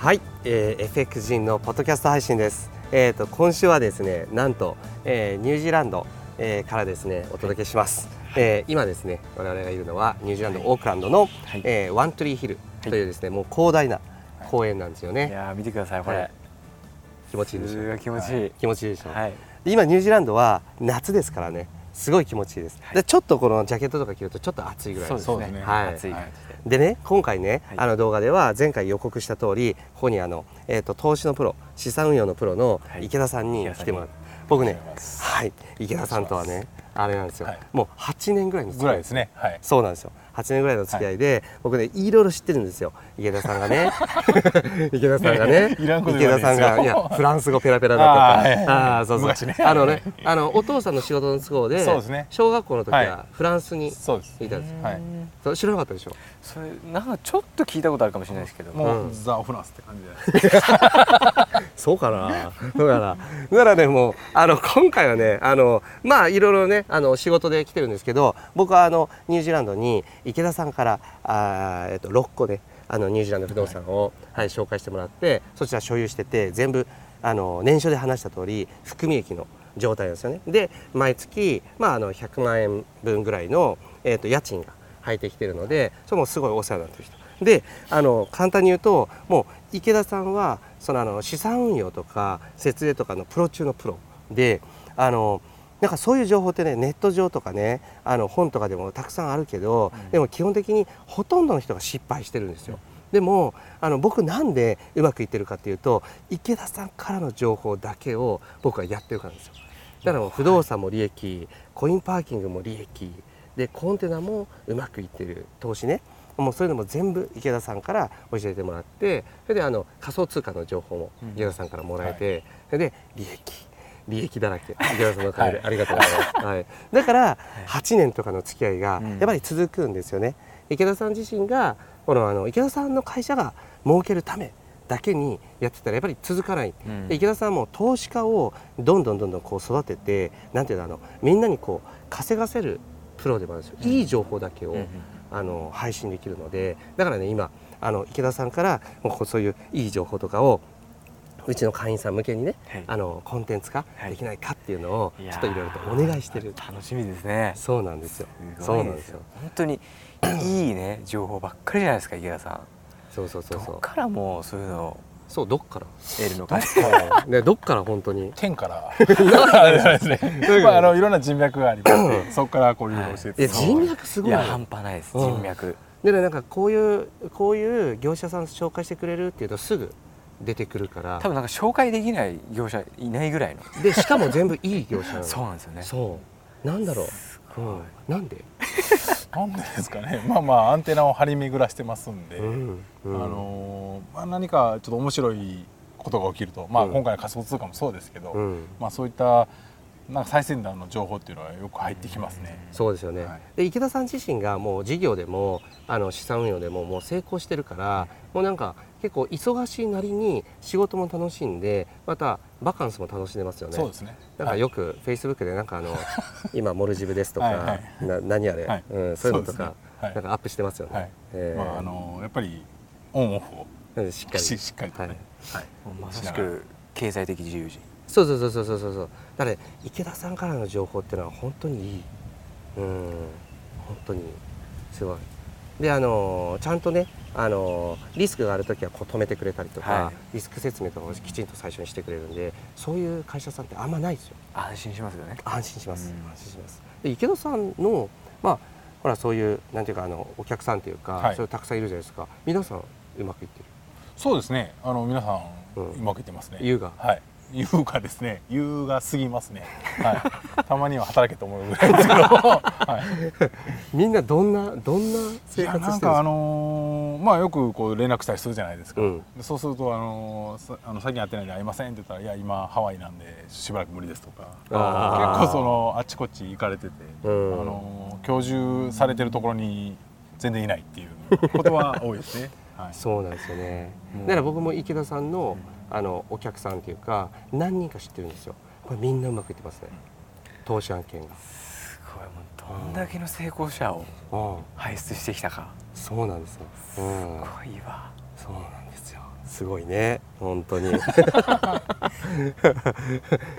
はい、えー、FX 人のポッドキャスト配信です。えっ、と今週はですね、なんと、えー、ニュージーランド、えー、からですねお届けします。えー、今ですね、我々がいるのはニュージーランド、オークランドの、はい。えーワントリーヒルというですね、もう広大な公園なんですよいね。やー見てくださいこれ、はい。気持ちいいでしょすごい気持ちいい、気持ちいいでしょ、はい。で今ニュージーランドは夏ですからね、すごい気持ちいいです。でちょっとこのジャケットとか着るとちょっと暑いぐらいです。ね。はい。暑い。で、でね今回ね、はい。あの動画では前回予告した通りここにあの、えー、と投資のプロ資産運用のプロのはい。池田さんに来てもらって、僕ねはい。池田さんとはねあれなんですよ、はい。もう8年ぐらいの付き合い。ぐらいですね。はい。そうなんですよ。8年ぐらいの付き合いで、僕ねいろいろ知ってるんですよ。池田さんがね。池田さんがね。いらんこと池田さんがいやフランス語ペラペラだとか。あーはいはそうそう。昔ね。あのねあのお父さんの仕事の都合でそうですね。小学校の時ははフランスに。いたんですよ、はい。知らなかったでしょ？それなんかちょっと聞いたことあるかもしれないですけど、うもうザ・フランスって感じで。そうかな。そうかな。だからね、もう、あの、今回はね、あの、まあ、いろいろね、あの、仕事で来てるんですけど。僕は、あの、ニュージーランドに、池田さんから、あーえっと、6個ね。あの、ニュージーランド不動産を、はい、紹介してもらって、そちら所有してて、全部。あの、年初で話した通り、含み益の状態なんですよね。で、毎月、まあ、あの、100万円分ぐらいの、えっと、家賃が入ってきてるので、それもすごいお世話になってる人。であの簡単に言うともう池田さんはそのあの資産運用とか設営とかのプロ中のプロであのなんかそういう情報ってねネット上とかねあの本とかでもたくさんあるけど、でも基本的にほとんどの人が失敗してるんですよ。でもあの僕なんでうまくいってるかっていうと池田さんからの情報だけを僕はやってるからですよ。だからもう不動産も利益コインパーキングも利益でコンテナもうまくいってる投資ね。もうそういうのも全部池田さんから教えてもらってそれであの仮想通貨の情報も池田さんからもらえて、それで利益利益だらけ。池田さんのおかげで、はい。ありがとうございます、はい、だから8年とかの付き合いがうん。やっぱり続くんですよね、池田さん自身がこのあの池田さんの会社が儲けるためだけにやってたらやっぱり続かない、うん。で池田さんも投資家をどんどんどんどんこう育ててなんていうのあのみんなにこう稼がせるプロでもあるんですよ、いい情報だけを、うんうんあの配信できるので。だからね今あの池田さんからもうそういういい情報とかをうちの会員さん向けにね、はい。あのコンテンツ化はい。できないかっていうのをちょっといろいろとお願いしてる、楽しみですね。そうなんですよ。すそうなんですよ。本当にいいね情報ばっかりじゃないですか池田さん。そうそうそうそう。どっからもうそういうのをそうどっから？得るのか。ねどっから本当に？天から。あれですね。まああのいろんな人脈がありまして、そこからこういうのを教えて。え人脈すごいねいや半端ないです。うん。人脈でねなんかこういうこういう業者さん紹介してくれるっていうとすぐ出てくるから。多分なんか紹介できない業者いないぐらいの。でしかも全部いい業者 そうなんですよね。そう。なんだろう、うん、なんで？なんでですかね。まあまあアンテナを張り巡らしてますんで、うんうん。あのーまあ何かちょっと面白いことが起きると、まあうん。今回の仮想通貨もそうですけど、うん。まあそういったなんか最先端の情報っていうのはよく入ってきますね。そうですよね、はい。で池田さん自身がもう事業でもあの資産運用でももう成功してるからもうなんか結構忙しいなりに仕事も楽しんでまたバカンスも楽しんでますよね。そうですね。なんかよくフェイスブックでなんかあの 今モルジブですとかはいはい。な何あれ、はい。うん、そういうのとか、ね。はい。なんかアップしてますよね、はい。えー。まああのやっぱりオンオフをしっかり。ししっかりとね。はい。まさしく経済的自由人。そうそうそうそうそうそう。そうだから池田さんからの情報っていうのは本当にいい。うん本当にすごい。であのちゃんとねあのリスクがある時はこう止めてくれたりとか、はいリスク説明とかをきちんと最初にしてくれるんでそういう会社さんってあんまないですよ安心しますよね安心します、うん安心しますで池田さんのまあほらそういうなんていうかあのお客さんっていうか、はいそういうたくさんいるじゃないですか皆さんうまくいってる？そうですね。あの皆さんうんうまくいってますね。優雅はい。優雅ですね。優雅すぎますね。はい。たまには働けと思うぐらいですけど。はい。みんなどんなどんない生や活してるんですか？なんかあのーまあよくこう連絡したりするじゃないですか。うん。でそうするとあのあの最近会ってないんで会いませんって言ったらいや今ハワイなんでしばらく無理ですとか。結構そのあっちこっち行かれてて、うん。あのー居住されてるところに全然いないっていうことは多いですね。はい。そうなんですよね。だから僕も池田さんのあのお客さんっていうか何人か知ってるんですよ。これみんなうまくいってますね。投資案件がすごいもうどんだけの成功者をうん。輩出してきたか。そうなんですよ、うん、すごいわ。そうなんですよ。すごいね。本当に。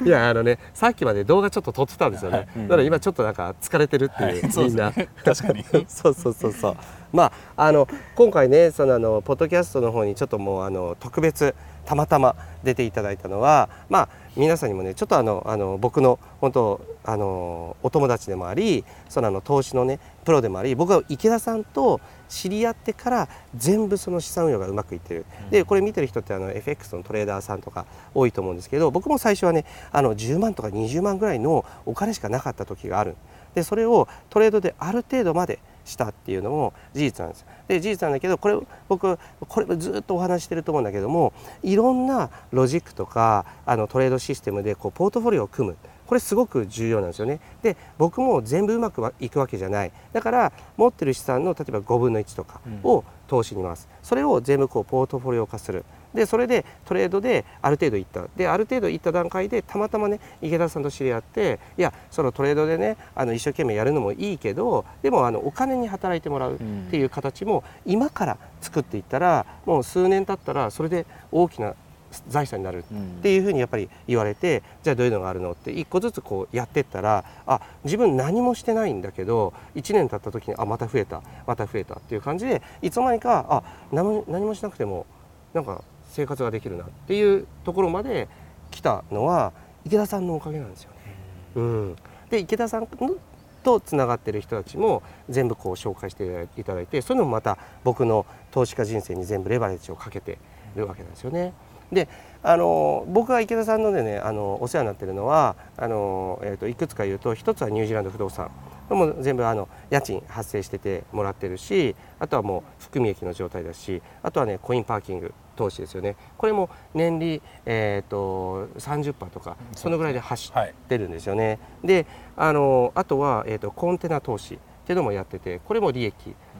いやあのねさっきまで動画ちょっと撮ってたんですよね、うん。だから今ちょっとなんか疲れてるっていう、はい。みんなですね。確かに。そうそうそうそう。まああの今回ねそのあのポッドキャストの方にちょっともうあの特別たまたま出ていただいたのはまあ皆さんにもねちょっとあのあの僕の本当あのお友達でもありそのあの投資のねプロでもあり僕は池田さんと知り合ってから全部その資産運用がうまくいってる、でこれ見てる人ってあの FX のトレーダーさんとか多いと思うんですけど僕も最初はねあの10万とか20万ぐらいのお金しかなかった時がある。でそれをトレードである程度までしたっていうのも事実なんですで事実なんだけどこれ僕これずっとお話ししてると思うんだけどもいろんなロジックとかあのトレードシステムでこうポートフォリオを組む。これすごく重要なんですよね。で僕も全部うまくいくわけじゃない。だから持ってる資産の例えば5分の1とかを投資に回す。それを全部こうポートフォリオ化するでそれでトレードである程度いった。である程度いった段階でたまたまね池田さんと知り合っていやそのトレードでねあの一生懸命やるのもいいけどでもあのお金に働いてもらうっていう形も今から作っていったらもう数年経ったらそれで大きな財産になるっていうふうにやっぱり言われてじゃあどういうのがあるのって一個ずつこうやってったらあ自分何もしてないんだけど1年経った時にあまた増えたまた増えたっていう感じでいつの間にかあ何も何もしなくてもなんか生活ができるなっていうところまで来たのは池田さんのおかげなんですよね。うん、で池田さんとつながってる人たちも全部こう紹介していただいてそういうのもまた僕の投資家人生に全部レバレッジをかけてるわけなんですよね。であの僕が池田さんのでねあのお世話になってるのはあの、えー、といくつか言うと一つはニュージーランド不動産もう全部あの家賃発生しててもらってるしあとはもう含み益の状態だしあとはねコインパーキング投資ですよね。これも年利、えー、と30%とかそのぐらいで走ってるんですよね。であのあとは、えー、とコンテナ投資っていうのもやっててこれも利益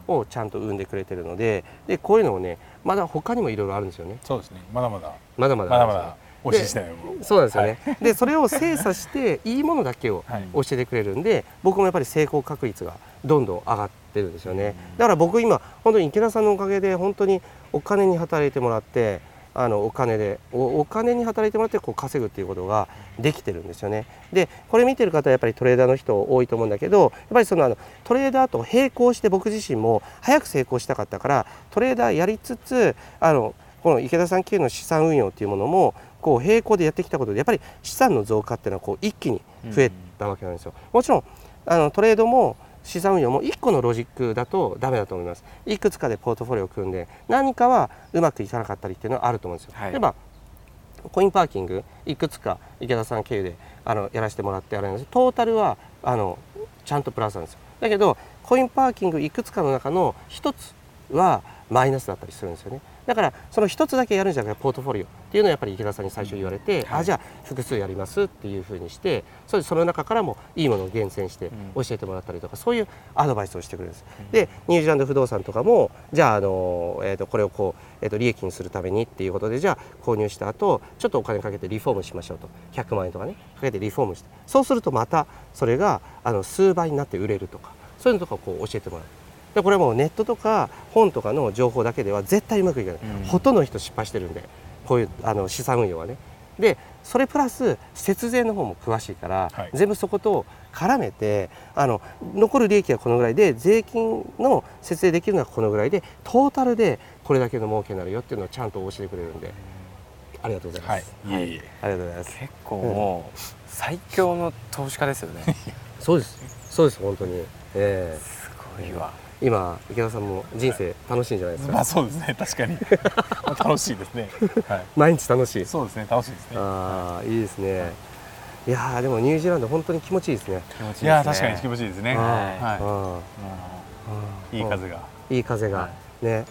をちゃんと生んでくれてるのででこういうのをねまだ他にもいろいろあるんですよね。そうですね。まだまだ。まだまだ。まだまだ教えしてないも。のそうなんですよね、でそれを精査していいものだけをはい。教えてくれるんで僕もやっぱり成功確率がどんどん上がってるんですよねだから僕今本当に池田さんのおかげで本当にお金に働いてもらってあのお金でお金に働いてもらってこう稼ぐっていうことができてるんですよねでこれ見てる方はやっぱりトレーダーの人多いと思うんだけどやっぱりそのあのトレーダーと並行して僕自身も早く成功したかったからトレーダーやりつつあのこの池田さん級の資産運用っていうものもこう並行でやってきたことでやっぱり資産の増加っていうのはこう一気に増えたわけなんですよ。もちろんあのトレードも資産運用も1個のロジックだとダメだと思います。いくつかでポートフォリオを組んで何かはうまくいかなかったりっていうのはあると思うんですよ。はい例えばコインパーキングいくつか池田さん経由であのやらせてもらってあれなんですトータルはあのちゃんとプラスなんですよだけどコインパーキングいくつかの中の1つはマイナスだったりするんですよねだからその1つだけやるんじゃなくてポートフォリオっていうのをやっぱり池田さんに最初言われて、あじゃあ複数やりますっていうふうにしてそれでその中からもいいものを厳選して教えてもらったりとか、そういうアドバイスをしてくれるんです、でニュージーランド不動産とかもじゃああの、えー、とこれをこう、えー、と利益にするためにっていうことでじゃあ購入した後ちょっとお金かけてリフォームしましょうと。100万円とかねかけてリフォームして。そうするとまたそれがあの数倍になって売れるとかそういうのとかをこう教えてもらう。でこれはもうネットとか本とかの情報だけでは絶対うまくいかない、うん。ほとんどの人失敗してるんで。こういうあの資産運用はね。でそれプラス節税の方も詳しいから、はい。全部そこと絡めてあの残る利益はこのぐらいで税金の節税できるのはこのぐらいでトータルでこれだけの儲けになるよっていうのをちゃんと教えてくれるんで。ありがとうございまはい。す、いえいえ。ありがとうございます。結構もう最強の投資家ですよね。そうです。そうです本当に。えすごいわ。え今池田さんも人生楽しいんじゃないですか、まあそうですね確かに。楽しいですね。はい。毎日楽しい？そうですね楽しいですね。ああい。いですね。い。やーでもニュージーランド本当に気持ちいいですね。気持ちいいですね。いや確かに気持ちいいですね。ははうん。いいい風が。いい風が、はね。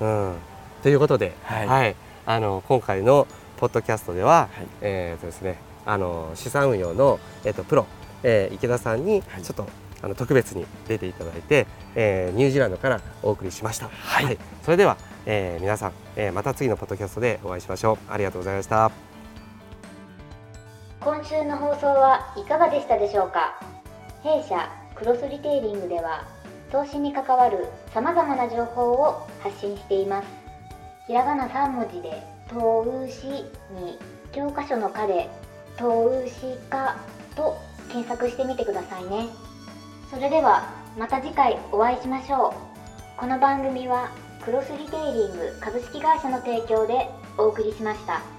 うん。ということでは、はいい。あの今回のポッドキャストでは、はい。えーとですねあの資産運用のえっ、とプロ、えー池田さんにはい。ちょっと、あの特別に出ていただいて、えーニュージーランドからお送りしました。はいそれでは、えー皆さん、えーまた次のポッドキャストでお会いしましょう。ありがとうございました。今週の放送はいかがでしたでしょうか？弊社クロスリテイリングでは投資に関わる様々な情報を発信していますひらがな3文字で「とうし」に教科書の「科」で「とうしか」と検索してみてくださいねそれではまた次回お会いしましょうこの番組はクロスリテイリング株式会社の提供でお送りしました。